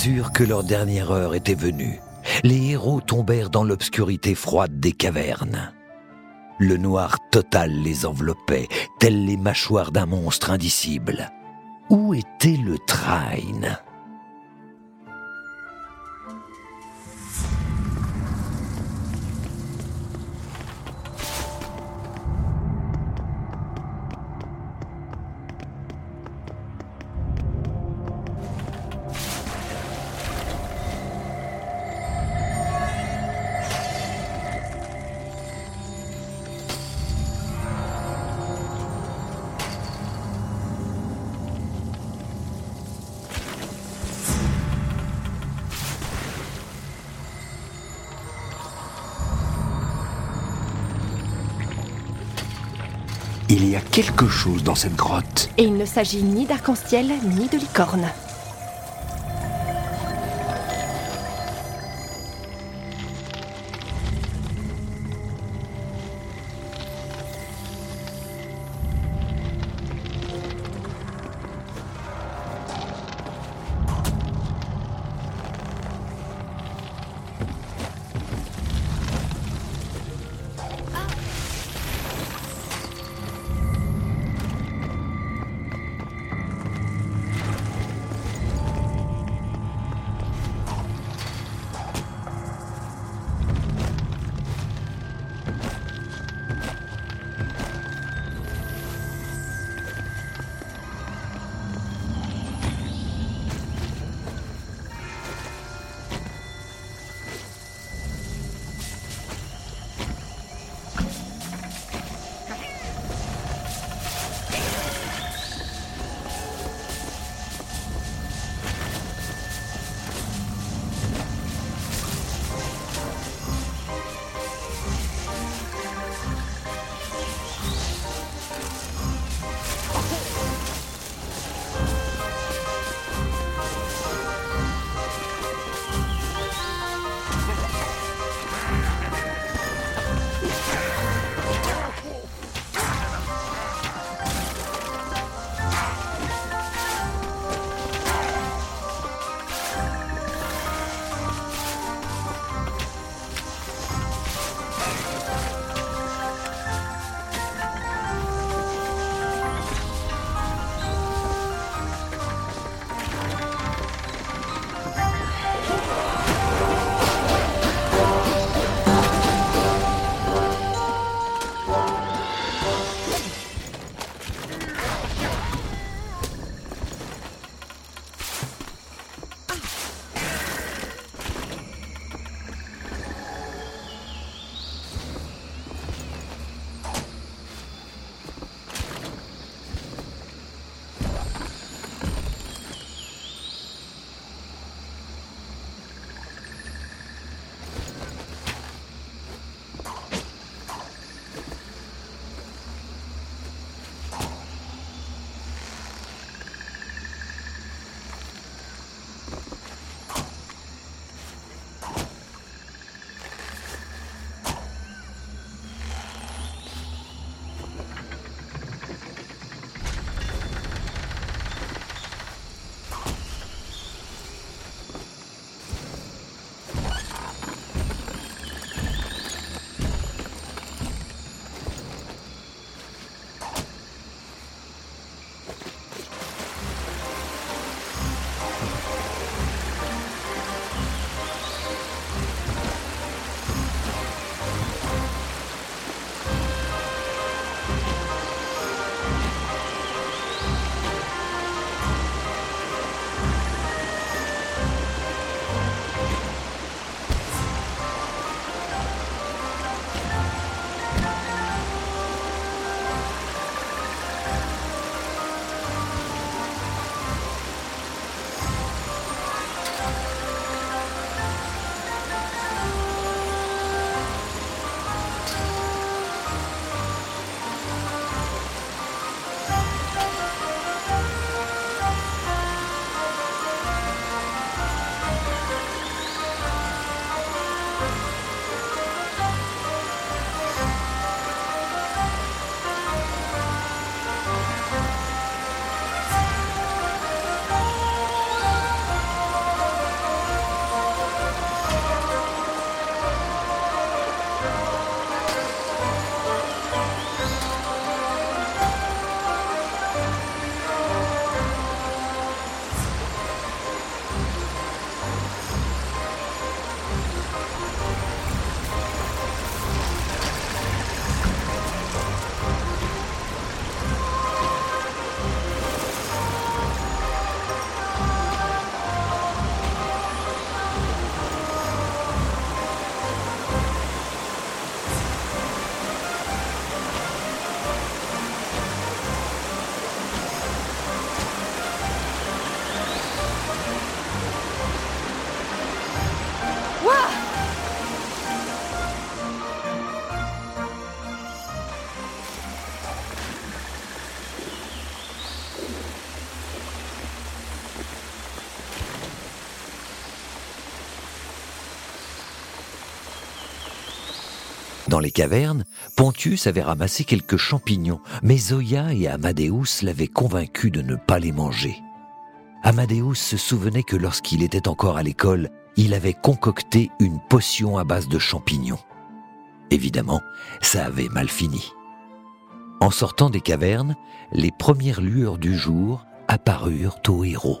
sûr que leur dernière heure était venue. Les héros tombèrent dans l'obscurité froide des cavernes. Le noir total les enveloppait, tels les mâchoires d'un monstre indicible. Où était le train? Il y a quelque chose dans cette grotte. Et il ne s'agit ni d'arc-en-ciel ni de licorne. Dans les cavernes, Pontius avait ramassé quelques champignons, mais Zoya et Amadeus l'avaient convaincu de ne pas les manger. Amadeus se souvenait que lorsqu'il était encore à l'école, il avait concocté une potion à base de champignons. Évidemment, ça avait mal fini. En sortant des cavernes, les premières lueurs du jour apparurent aux héros.